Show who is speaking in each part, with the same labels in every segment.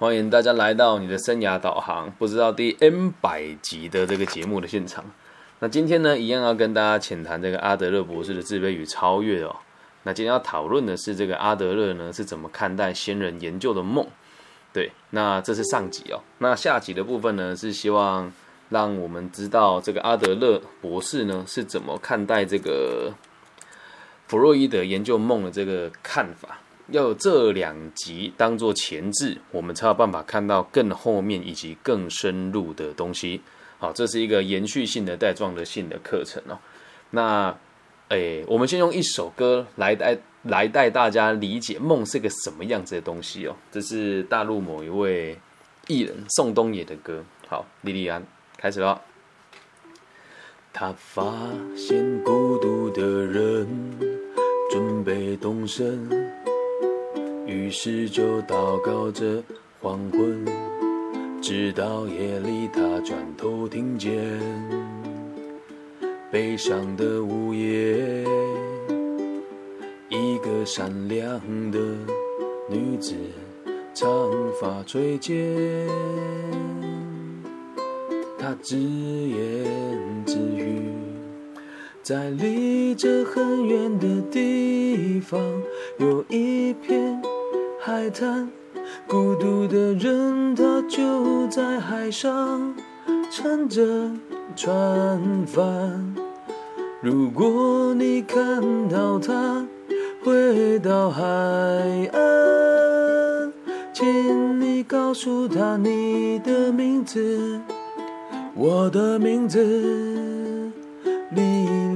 Speaker 1: 欢迎大家来到你的生涯导航，不知道第 N 百集的这个节目的现场。那今天呢，一样要跟大家浅谈这个阿德勒博士的自卑与超越哦。那今天要讨论的是这个阿德勒呢是怎么看待先人研究的梦。对，那这是上集哦。那下集的部分呢，是希望让我们知道这个阿德勒博士呢是怎么看待这个弗洛伊德研究梦的这个看法。要有这两集当做前置，我们才有办法看到更后面以及更深入的东西。好，这是一个延续性的带状的性的课程哦。那，诶，我们先用一首歌来带来带大家理解梦是个什么样子的东西哦。这是大陆某一位艺人宋冬野的歌。好，莉莉安，开始了。他发现孤独的人准备动身。于是就祷告着黄昏，直到夜里，他转头听见悲伤的午夜，一个善良的女子，长发垂肩，她自言自语，在离这很远的地方，有一片。海滩，孤独的人，他就在海上撑着船帆。如果你看到他回到海岸，请你告诉他你的名字，我的名字，莉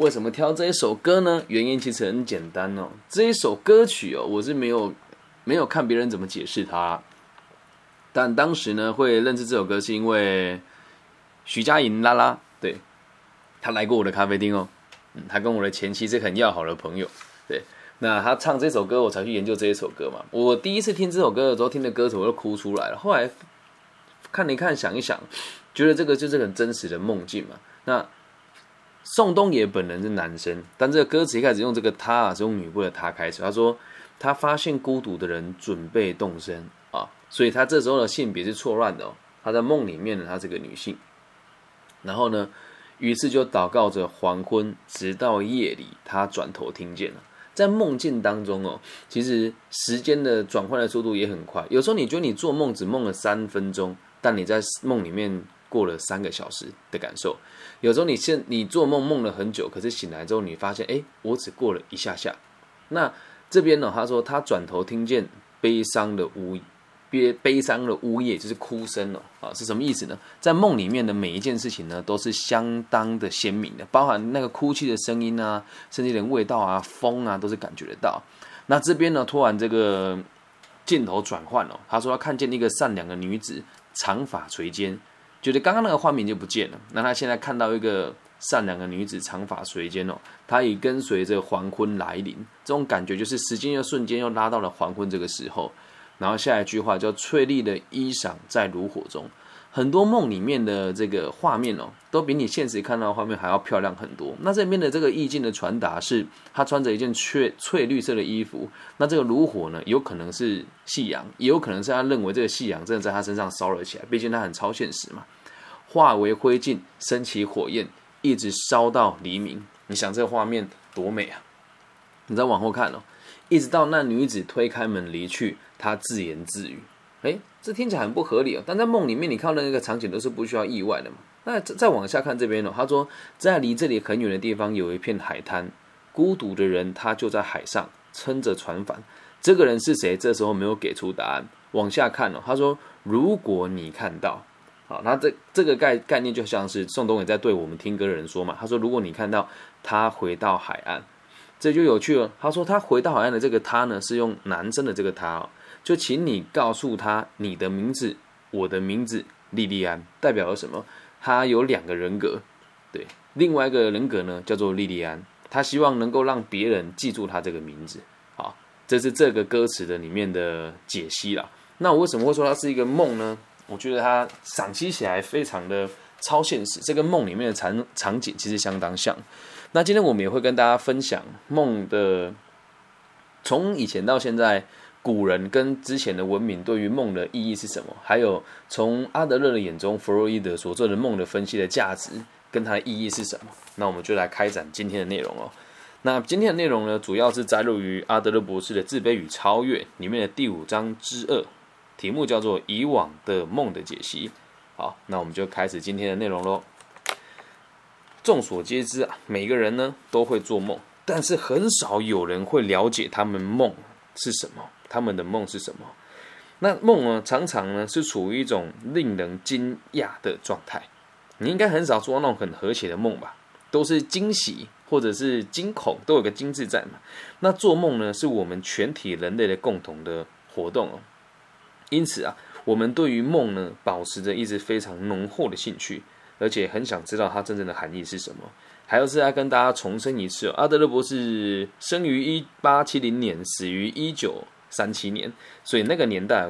Speaker 1: 为什么挑这一首歌呢？原因其实很简单哦。这一首歌曲哦，我是没有没有看别人怎么解释它。但当时呢，会认识这首歌是因为徐佳莹拉拉，对，他来过我的咖啡厅哦。嗯，他跟我的前妻是很要好的朋友。对，那他唱这首歌，我才去研究这一首歌嘛。我第一次听这首歌的时候，听的歌词我就哭出来了。后来看一看，想一想，觉得这个就是很真实的梦境嘛。那宋冬野本人是男生，但这个歌词一开始用这个他啊，是用女部的他开始。他说他发现孤独的人准备动身啊，所以他这时候的性别是错乱的哦。他在梦里面呢，他是个女性。然后呢，于是就祷告着黄昏，直到夜里，他转头听见了。在梦境当中哦，其实时间的转换的速度也很快。有时候你觉得你做梦只梦了三分钟，但你在梦里面过了三个小时的感受。有时候你现你做梦梦了很久，可是醒来之后你发现，哎，我只过了一下下。那这边呢，他说他转头听见悲伤的呜悲悲伤的呜咽，就是哭声了啊，是什么意思呢？在梦里面的每一件事情呢，都是相当的鲜明的，包含那个哭泣的声音啊，甚至连味道啊、风啊，都是感觉得到。那这边呢，突然这个镜头转换了，他说他看见一个善良的女子，长发垂肩。觉得刚刚那个画面就不见了，那他现在看到一个善良的女子，长发垂肩哦，她已跟随着黄昏来临，这种感觉就是时间又瞬间又拉到了黄昏这个时候。然后下一句话叫“翠丽的衣裳在炉火中”，很多梦里面的这个画面哦，都比你现实看到的画面还要漂亮很多。那这边的这个意境的传达是，他穿着一件翠翠绿色的衣服，那这个炉火呢，有可能是夕阳，也有可能是他认为这个夕阳真的在他身上烧了起来，毕竟他很超现实嘛。化为灰烬，升起火焰，一直烧到黎明。你想这个画面多美啊！你再往后看哦，一直到那女子推开门离去，她自言自语：“哎，这听起来很不合理哦。”但在梦里面，你看到那个场景都是不需要意外的嘛。那再再往下看这边哦，他说在离这里很远的地方有一片海滩，孤独的人他就在海上撑着船帆。这个人是谁？这时候没有给出答案。往下看哦，他说：“如果你看到。”好，那这这个概概念就像是宋冬野在对我们听歌的人说嘛。他说：“如果你看到他回到海岸，这就有趣了。”他说：“他回到海岸的这个他呢，是用男生的这个他哦，就请你告诉他你的名字，我的名字莉莉安，代表了什么？他有两个人格，对，另外一个人格呢叫做莉莉安，他希望能够让别人记住他这个名字。好，这是这个歌词的里面的解析啦。那我为什么会说它是一个梦呢？我觉得它赏析起来非常的超现实，这跟梦里面的场场景其实相当像。那今天我们也会跟大家分享梦的从以前到现在，古人跟之前的文明对于梦的意义是什么？还有从阿德勒的眼中，弗洛伊德所做的梦的分析的价值跟它的意义是什么？那我们就来开展今天的内容哦。那今天的内容呢，主要是摘录于阿德勒博士的《自卑与超越》里面的第五章之二，题目叫做“以往的梦的解析”。好，那我们就开始今天的内容喽。众所皆知啊，每个人呢都会做梦，但是很少有人会了解他们梦是什么，他们的梦是什么。那梦呢，常常呢是处于一种令人惊讶的状态。你应该很少做那种很和谐的梦吧？都是惊喜或者是惊恐，都有个“惊”字在嘛。那做梦呢，是我们全体人类的共同的活动哦。因此啊，我们对于梦呢，保持着一直非常浓厚的兴趣。而且很想知道它真正的含义是什么。还有是要跟大家重申一次，哦阿德勒博士生于一八七零年，死于一九三七年，所以那个年代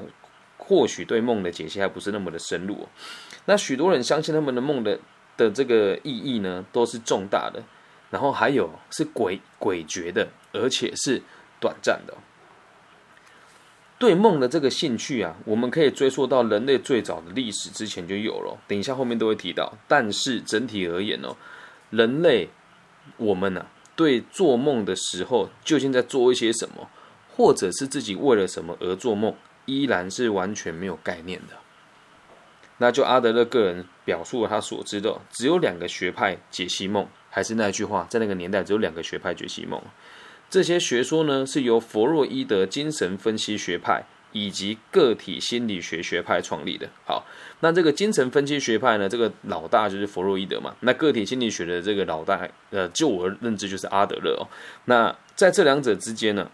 Speaker 1: 或许对梦的解析还不是那么的深入。那许多人相信他们的梦的的这个意义呢，都是重大的，然后还有是诡诡谲的，而且是短暂的。对梦的这个兴趣啊，我们可以追溯到人类最早的历史之前就有了。等一下后面都会提到。但是整体而言哦，人类我们呢，对做梦的时候究竟在做一些什么，或者是自己为了什么而做梦，依然是完全没有概念的。那就阿德勒个人表述了他所知的，只有两个学派解析梦。还是那句话，在那个年代只有两个学派解析梦。这些学说呢，是由弗洛伊德精神分析学派以及个体心理学学派创立的。好，那这个精神分析学派呢，这个老大就是弗洛伊德嘛。那个体心理学的这个老大，呃，就我认知就是阿德勒哦。那在这两者之间呢，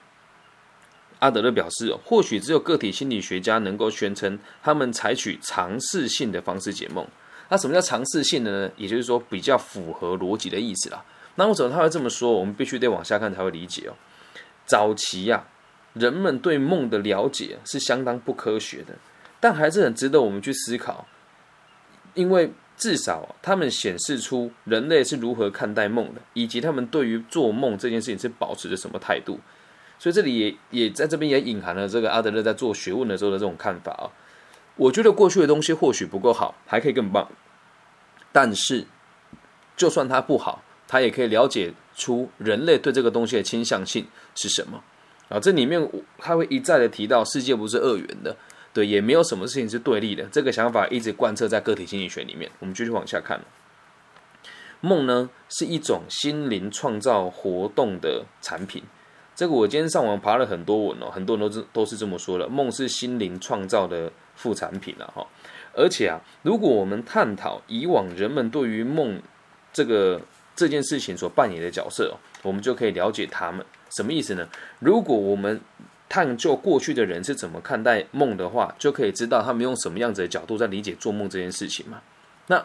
Speaker 1: 阿德勒表示，或许只有个体心理学家能够宣称他们采取尝试性的方式解梦。那什么叫尝试性的呢？也就是说，比较符合逻辑的意思啦。那为什么他会这么说？我们必须得往下看才会理解哦。早期呀，人们对梦的了解是相当不科学的，但还是很值得我们去思考，因为至少他们显示出人类是如何看待梦的，以及他们对于做梦这件事情是保持着什么态度。所以这里也也在这边也隐含了这个阿德勒在做学问的时候的这种看法啊。我觉得过去的东西或许不够好，还可以更棒，但是就算它不好。他也可以了解出人类对这个东西的倾向性是什么啊？这里面他会一再的提到世界不是二元的，对，也没有什么事情是对立的。这个想法一直贯彻在个体心理学里面。我们继续往下看，梦呢是一种心灵创造活动的产品。这个我今天上网爬了很多文哦，很多人都是都是这么说的。梦是心灵创造的副产品了哈。而且啊，如果我们探讨以往人们对于梦这个。这件事情所扮演的角色，我们就可以了解他们什么意思呢？如果我们探究过去的人是怎么看待梦的话，就可以知道他们用什么样子的角度在理解做梦这件事情嘛。那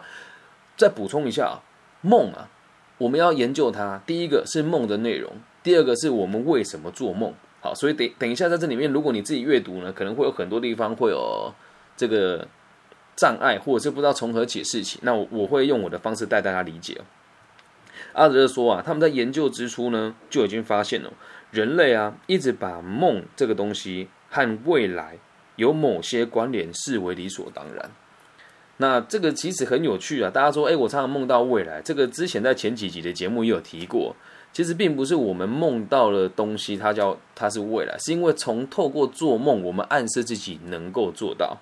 Speaker 1: 再补充一下啊，梦啊，我们要研究它，第一个是梦的内容，第二个是我们为什么做梦。好，所以等等一下在这里面，如果你自己阅读呢，可能会有很多地方会有这个障碍，或者是不知道从何解释起。那我我会用我的方式带大家理解阿德勒说啊，他们在研究之初呢，就已经发现了人类啊，一直把梦这个东西和未来有某些关联视为理所当然。那这个其实很有趣啊，大家说，哎，我常常梦到未来。这个之前在前几集的节目也有提过，其实并不是我们梦到了东西，它叫它是未来，是因为从透过做梦，我们暗示自己能够做到。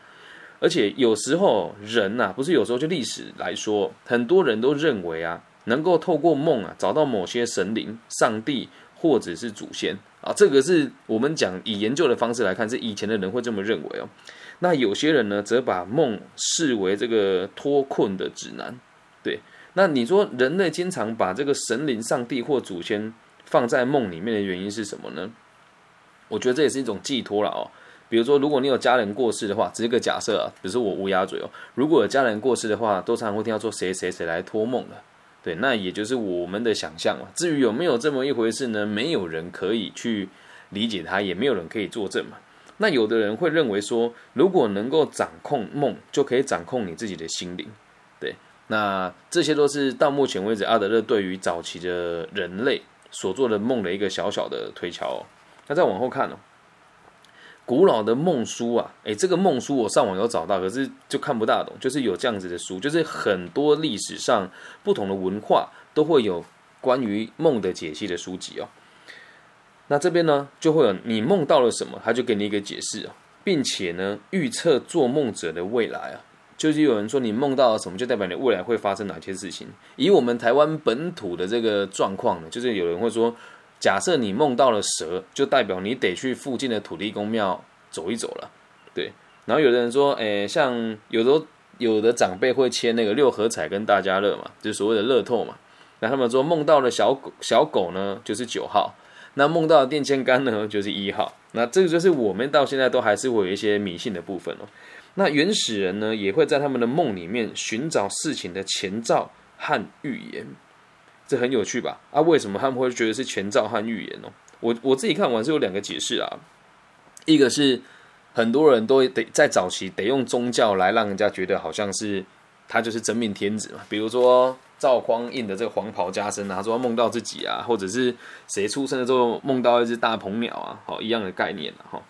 Speaker 1: 而且有时候人呐，不是有时候就历史来说，很多人都认为啊。能够透过梦啊找到某些神灵、上帝或者是祖先啊，这个是我们讲以研究的方式来看，是以前的人会这么认为哦。那有些人呢，则把梦视为这个脱困的指南。对，那你说人类经常把这个神灵、上帝或祖先放在梦里面的原因是什么呢？我觉得这也是一种寄托了哦。比如说，如果你有家人过世的话，只是个假设啊，比如说我乌鸦嘴哦，如果有家人过世的话，都常常会听到说谁谁谁来托梦的。对，那也就是我们的想象了。至于有没有这么一回事呢？没有人可以去理解它，也没有人可以作证嘛。那有的人会认为说，如果能够掌控梦，就可以掌控你自己的心灵。对，那这些都是到目前为止阿德勒对于早期的人类所做的梦的一个小小的推敲。那再往后看哦，古老的梦书啊，诶，这个梦书我上网有找到，可是就看不大懂。就是有这样子的书，就是很多历史上不同的文化都会有关于梦的解析的书籍哦。那这边呢，就会有你梦到了什么，他就给你一个解释啊，并且呢，预测做梦者的未来啊。就是有人说你梦到了什么，就代表你未来会发生哪些事情。以我们台湾本土的这个状况呢，就是有人会说，假设你梦到了蛇，就代表你得去附近的土地公庙走一走了。对，然后有的人说，诶，像有的有的长辈会签那个六合彩跟大家乐嘛，就所谓的乐透嘛。那他们说梦到了小狗，小狗呢就是九号，那梦到电线杆呢就是一号。那这个就是我们到现在都还是会有一些迷信的部分哦。那原始人呢，也会在他们的梦里面寻找事情的前兆和预言，这很有趣吧？啊，为什么他们会觉得是前兆和预言呢？我我自己看完是有两个解释啊，一个是很多人都得在早期得用宗教来让人家觉得好像是他就是真命天子嘛，比如说赵匡胤的这个黄袍加身啊，说梦到自己啊，或者是谁出生的时候梦到一只大鹏鸟啊，好一样的概念哈。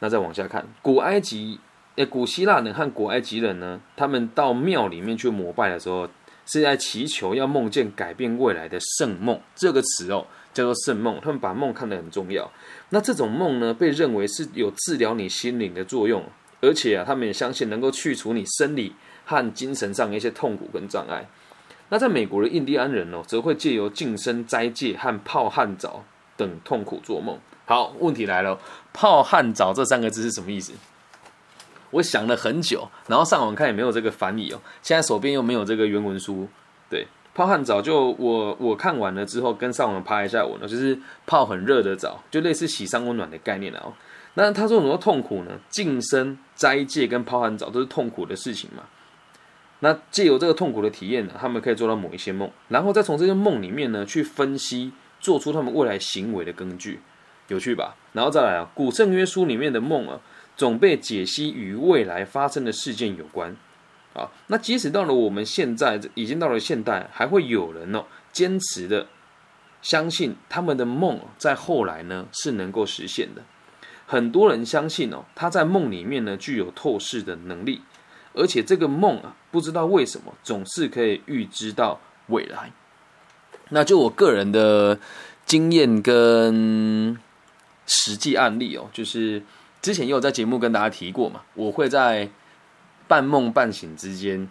Speaker 1: 那再往下看，古埃及。诶，古希腊人和古埃及人呢，他们到庙里面去膜拜的时候，是在祈求要梦见改变未来的圣梦。这个词哦，叫做圣梦。他们把梦看得很重要。那这种梦呢，被认为是有治疗你心灵的作用，而且啊，他们也相信能够去除你生理和精神上的一些痛苦跟障碍。那在美国的印第安人哦，则会借由净身斋戒和泡汗澡等痛苦做梦。好，问题来了，泡汗澡这三个字是什么意思？我想了很久，然后上网看也没有这个翻译哦。现在手边又没有这个原文书，对，泡汗澡就我我看完了之后，跟上网拍一下文呢，就是泡很热的澡，就类似洗桑温暖的概念了哦。那他说什么痛苦呢？净身、斋戒跟泡汗澡都是痛苦的事情嘛。那借由这个痛苦的体验呢，他们可以做到某一些梦，然后再从这些梦里面呢去分析，做出他们未来行为的根据，有趣吧？然后再来啊，古圣约书里面的梦啊。总被解析与未来发生的事件有关，啊，那即使到了我们现在，已经到了现代，还会有人哦坚持的相信他们的梦在后来呢是能够实现的。很多人相信哦，他在梦里面呢具有透视的能力，而且这个梦啊，不知道为什么总是可以预知到未来。那就我个人的经验跟实际案例哦，就是。之前也有在节目跟大家提过嘛，我会在半梦半醒之间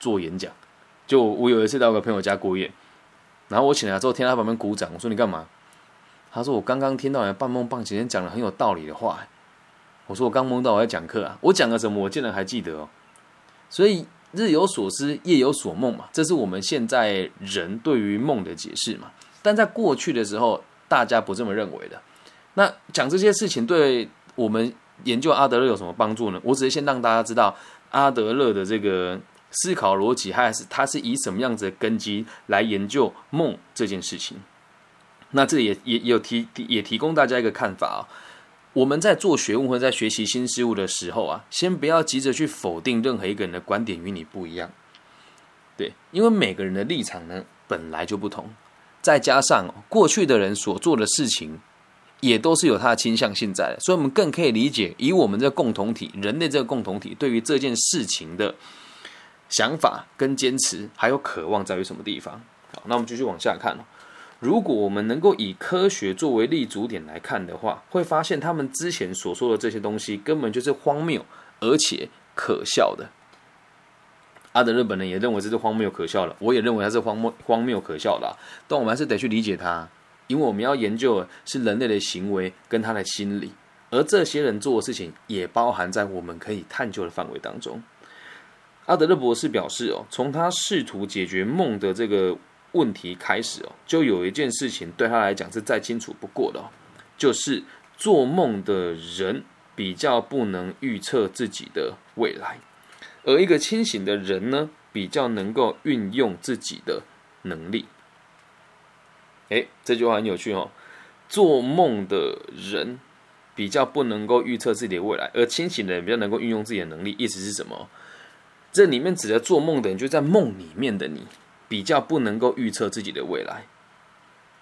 Speaker 1: 做演讲。就我有一次到个朋友家过夜，然后我醒来之后，听他旁边鼓掌，我说你干嘛？他说我刚刚听到你半梦半醒间讲了很有道理的话。我说我刚梦到我在讲课啊，我讲了什么？我竟然还记得哦。所以日有所思，夜有所梦嘛，这是我们现在人对于梦的解释嘛。但在过去的时候，大家不这么认为的。那讲这些事情对。我们研究阿德勒有什么帮助呢？我只是先让大家知道阿德勒的这个思考逻辑，还是他是以什么样子的根基来研究梦这件事情。那这也也有提也提供大家一个看法啊。我们在做学问或者在学习新事物的时候啊，先不要急着去否定任何一个人的观点与你不一样。对，因为每个人的立场呢本来就不同，再加上过去的人所做的事情。也都是有它的倾向性在的，所以我们更可以理解，以我们这个共同体，人类这个共同体对于这件事情的想法跟坚持，还有渴望在于什么地方？好，那我们继续往下看如果我们能够以科学作为立足点来看的话，会发现他们之前所说的这些东西根本就是荒谬而且可笑的。阿德勒本人也认为这是荒谬可笑的，我也认为它是荒谬荒谬可笑的，但我们还是得去理解它。因为我们要研究的是人类的行为跟他的心理，而这些人做的事情也包含在我们可以探究的范围当中。阿德勒博士表示哦，从他试图解决梦的这个问题开始哦，就有一件事情对他来讲是再清楚不过的哦，就是做梦的人比较不能预测自己的未来，而一个清醒的人呢，比较能够运用自己的能力。哎，这句话很有趣哦。做梦的人比较不能够预测自己的未来，而清醒的人比较能够运用自己的能力。意思是什么？这里面指的做梦的人，就在梦里面的你，比较不能够预测自己的未来，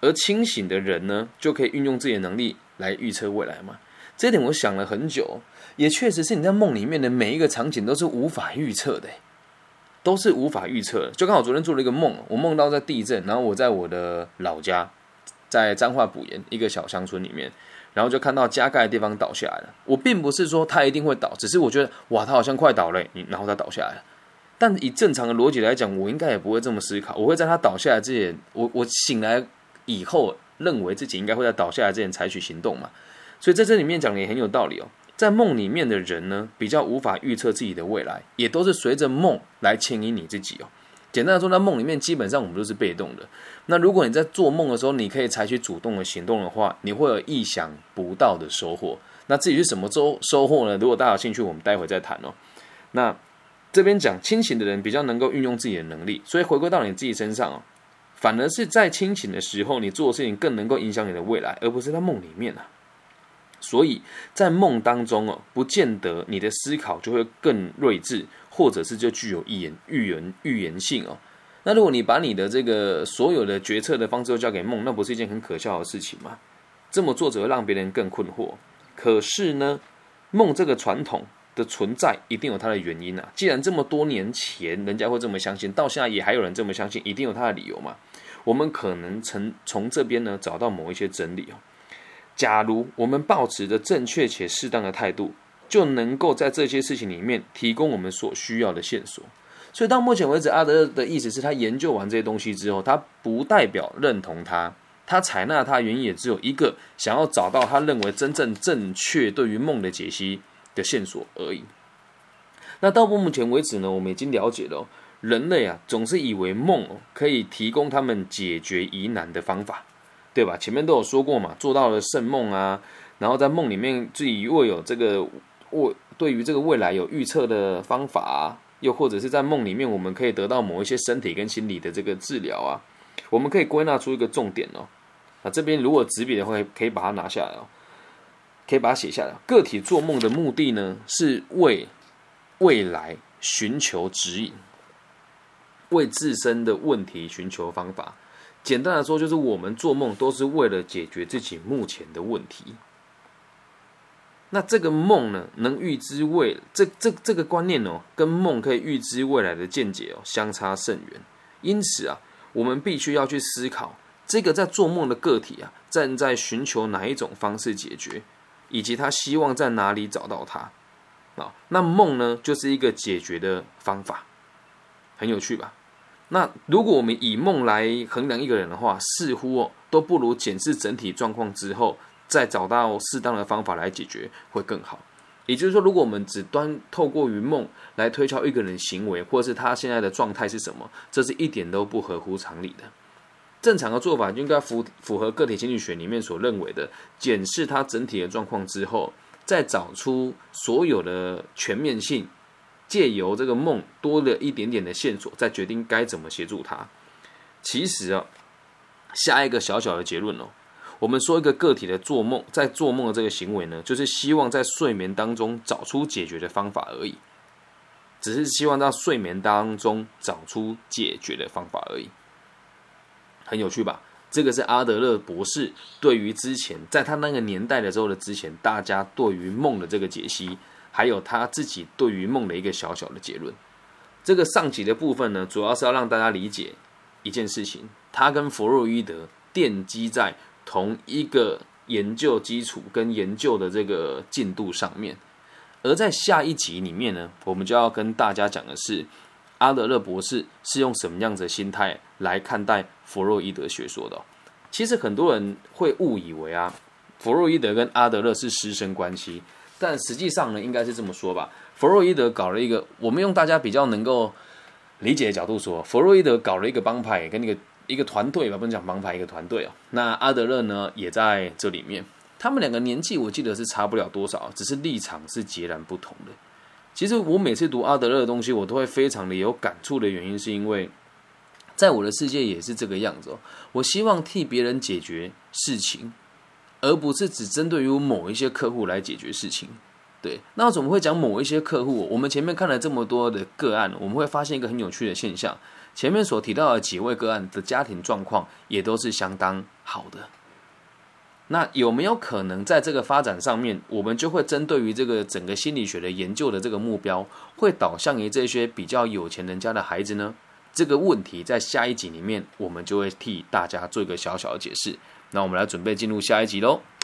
Speaker 1: 而清醒的人呢，就可以运用自己的能力来预测未来吗？这点我想了很久，也确实是你在梦里面的每一个场景都是无法预测的，都是无法预测的。就刚好昨天做了一个梦，我梦到在地震，然后我在我的老家，在彰化埔盐一个小乡村里面。然后就看到加盖的地方倒下来了。我并不是说它一定会倒，只是我觉得哇，它好像快倒了，然后它倒下来了。但以正常的逻辑来讲，我应该也不会这么思考。我会在它倒下来之前，我我醒来以后，认为自己应该会在倒下来之前采取行动嘛。所以在这里面讲的也很有道理哦。在梦里面的人呢，比较无法预测自己的未来，也都是随着梦来牵引你自己哦。简单的说，在梦里面基本上我们都是被动的。那如果你在做梦的时候，你可以采取主动的行动的话，你会有意想不到的收获。那至于是什么收收获呢？如果大家有兴趣，我们待会再谈哦。那这边讲清醒的人比较能够运用自己的能力，所以回归到你自己身上哦，反而是在清醒的时候，你做的事情更能够影响你的未来，而不是在梦里面啊。所以在梦当中哦，不见得你的思考就会更睿智。或者是就具有预言、预言、预言性哦。那如果你把你的这个所有的决策的方式都交给梦，那不是一件很可笑的事情吗？这么做只会让别人更困惑。可是呢，梦这个传统的存在一定有它的原因啊。既然这么多年前人家会这么相信，到现在也还有人这么相信，一定有它的理由嘛。我们可能从从这边呢找到某一些真理哦。假如我们保持着正确且适当的态度。就能够在这些事情里面提供我们所需要的线索。所以到目前为止，阿德勒的意思是他研究完这些东西之后，他不代表认同他，他采纳他原因也只有一个，想要找到他认为真正正确对于梦的解析的线索而已。那到目前为止呢，我们已经了解了人类啊，总是以为梦可以提供他们解决疑难的方法，对吧？前面都有说过嘛，做到了圣梦啊，然后在梦里面自己如果有这个。我对于这个未来有预测的方法啊，又或者是在梦里面，我们可以得到某一些身体跟心理的这个治疗啊。我们可以归纳出一个重点哦。啊，这边如果纸笔的话，可以把它拿下来哦，可以把它写下来。个体做梦的目的呢，是为未来寻求指引，为自身的问题寻求方法。简单的说，就是我们做梦都是为了解决自己目前的问题。那这个梦呢，能预知未这这这个观念哦，跟梦可以预知未来的见解哦，相差甚远。因此啊，我们必须要去思考，这个在做梦的个体啊，正在寻求哪一种方式解决，以及他希望在哪里找到他啊。那梦呢，就是一个解决的方法，很有趣吧？那如果我们以梦来衡量一个人的话，似乎，都不如检视整体状况之后。再找到适当的方法来解决会更好。也就是说，如果我们只端透过于梦来推敲一个人行为，或是他现在的状态是什么，这是一点都不合乎常理的。正常的做法应该符符合个体心理学里面所认为的，检视他整体的状况之后，再找出所有的全面性，借由这个梦多了一点点的线索，再决定该怎么协助他。其实啊，下一个小小的结论哦。我们说一个个体的做梦，在做梦的这个行为呢，就是希望在睡眠当中找出解决的方法而已，只是希望在睡眠当中找出解决的方法而已，很有趣吧？这个是阿德勒博士对于之前在他那个年代的时候的之前，大家对于梦的这个解析，还有他自己对于梦的一个小小的结论。这个上集的部分呢，主要是要让大家理解一件事情，他跟弗洛伊德奠基在。同一个研究基础跟研究的这个进度上面，而在下一集里面呢，我们就要跟大家讲的是阿德勒博士是用什么样子的心态来看待弗洛伊德学说的。其实很多人会误以为啊，弗洛伊德跟阿德勒是师生关系，但实际上呢，应该是这么说吧。弗洛伊德搞了一个，我们用大家比较能够理解的角度说，弗洛伊德搞了一个帮派跟那个。一个团队吧，不能讲帮派，一个团队哦。那阿德勒呢，也在这里面。他们两个年纪，我记得是差不了多少，只是立场是截然不同的。其实我每次读阿德勒的东西，我都会非常的有感触的原因，是因为在我的世界也是这个样子哦。我希望替别人解决事情，而不是只针对于某一些客户来解决事情。对那我怎么会讲某一些客户？我们前面看了这么多的个案我们会发现一个很有趣的现象。前面所提到的几位个案的家庭状况也都是相当好的。那有没有可能在这个发展上面我们就会针对于这个整个心理学的研究的这个目标会导向于这些比较有钱人家的孩子呢？这个问题在下一集里面我们就会替大家做一个小小的解释。那我们来准备进入下一集喽